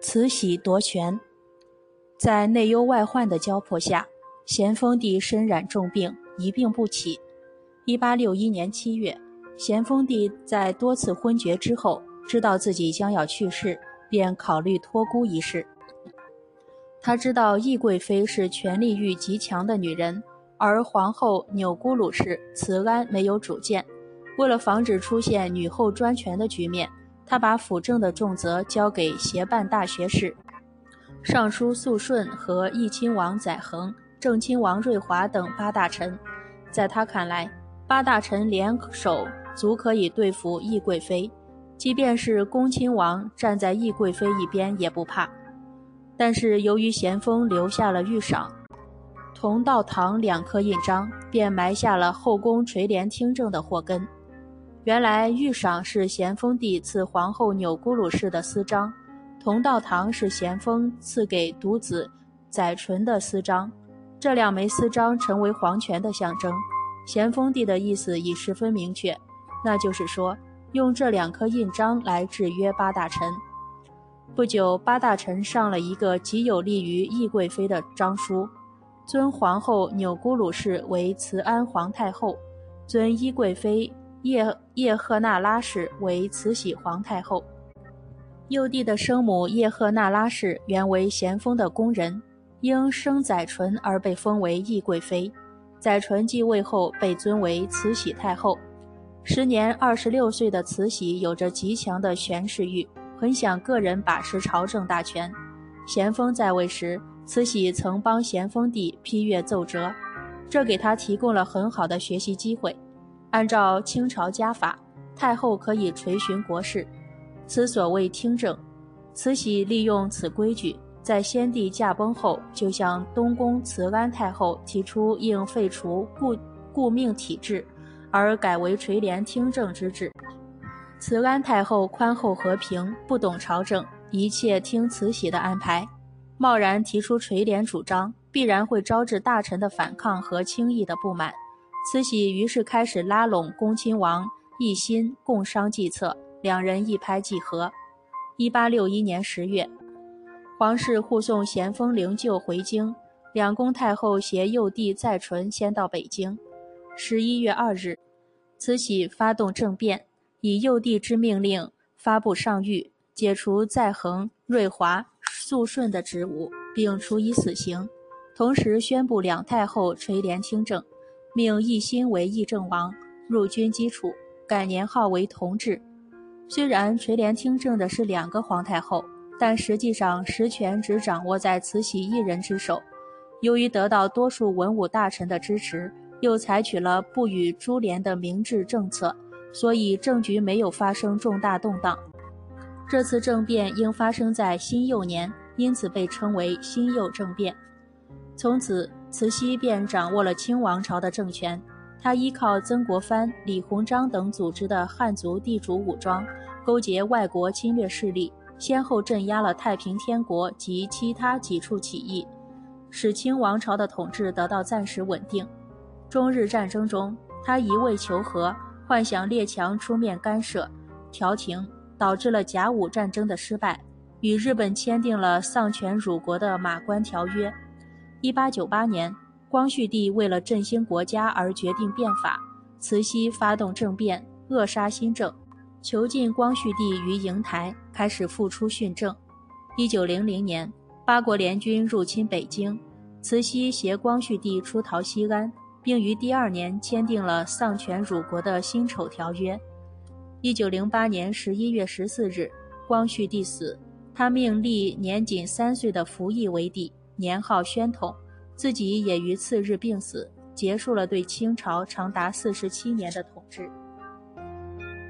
慈禧夺权，在内忧外患的交迫下，咸丰帝身染重病，一病不起。一八六一年七月，咸丰帝在多次昏厥之后，知道自己将要去世，便考虑托孤一事。他知道懿贵妃是权力欲极强的女人，而皇后钮钴禄氏慈安没有主见。为了防止出现女后专权的局面。他把辅政的重责交给协办大学士、尚书肃顺和义亲王载衡、正亲王瑞华等八大臣。在他看来，八大臣联手足可以对付懿贵妃，即便是恭亲王站在懿贵妃一边也不怕。但是由于咸丰留下了御赏、同道堂两颗印章，便埋下了后宫垂帘听政的祸根。原来玉赏是咸丰帝赐皇后钮钴禄氏的私章，同道堂是咸丰赐给独子载淳的私章，这两枚私章成为皇权的象征。咸丰帝的意思已十分明确，那就是说用这两颗印章来制约八大臣。不久，八大臣上了一个极有利于懿贵妃的章书，尊皇后钮钴禄氏为慈安皇太后，尊懿贵妃。叶叶赫那拉氏为慈禧皇太后，幼帝的生母叶赫那拉氏原为咸丰的宫人，因生载淳而被封为懿贵妃。载淳继位后被尊为慈禧太后。时年二十六岁的慈禧有着极强的权势欲，很想个人把持朝政大权。咸丰在位时，慈禧曾帮咸丰帝批阅奏折，这给他提供了很好的学习机会。按照清朝家法，太后可以垂询国事，此所谓听政。慈禧利用此规矩，在先帝驾崩后，就向东宫慈安太后提出应废除顾顾命体制，而改为垂帘听政之制。慈安太后宽厚和平，不懂朝政，一切听慈禧的安排。贸然提出垂帘主张，必然会招致大臣的反抗和轻易的不满。慈禧于是开始拉拢恭亲王奕欣共商计策，两人一拍即合。一八六一年十月，皇室护送咸丰灵柩回京，两宫太后携幼帝载淳先到北京。十一月二日，慈禧发动政变，以幼帝之命令发布上谕，解除载衡、瑞华、肃顺的职务，并处以死刑，同时宣布两太后垂帘听政。命奕欣为议政王，入军机处，改年号为同治。虽然垂帘听政的是两个皇太后，但实际上实权只掌握在慈禧一人之手。由于得到多数文武大臣的支持，又采取了不与株连的明智政策，所以政局没有发生重大动荡。这次政变应发生在辛酉年，因此被称为辛酉政变。从此。慈禧便掌握了清王朝的政权，他依靠曾国藩、李鸿章等组织的汉族地主武装，勾结外国侵略势力，先后镇压了太平天国及其他几处起义，使清王朝的统治得到暂时稳定。中日战争中，他一味求和，幻想列强出面干涉、调停，导致了甲午战争的失败，与日本签订了丧权辱国的马关条约。一八九八年，光绪帝为了振兴国家而决定变法，慈禧发动政变，扼杀新政，囚禁光绪帝于瀛台，开始复出训政。一九零零年，八国联军入侵北京，慈禧携光绪帝出逃西安，并于第二年签订了丧权辱国的辛丑条约。一九零八年十一月十四日，光绪帝死，他命立年仅三岁的溥仪为帝。年号宣统，自己也于次日病死，结束了对清朝长达四十七年的统治。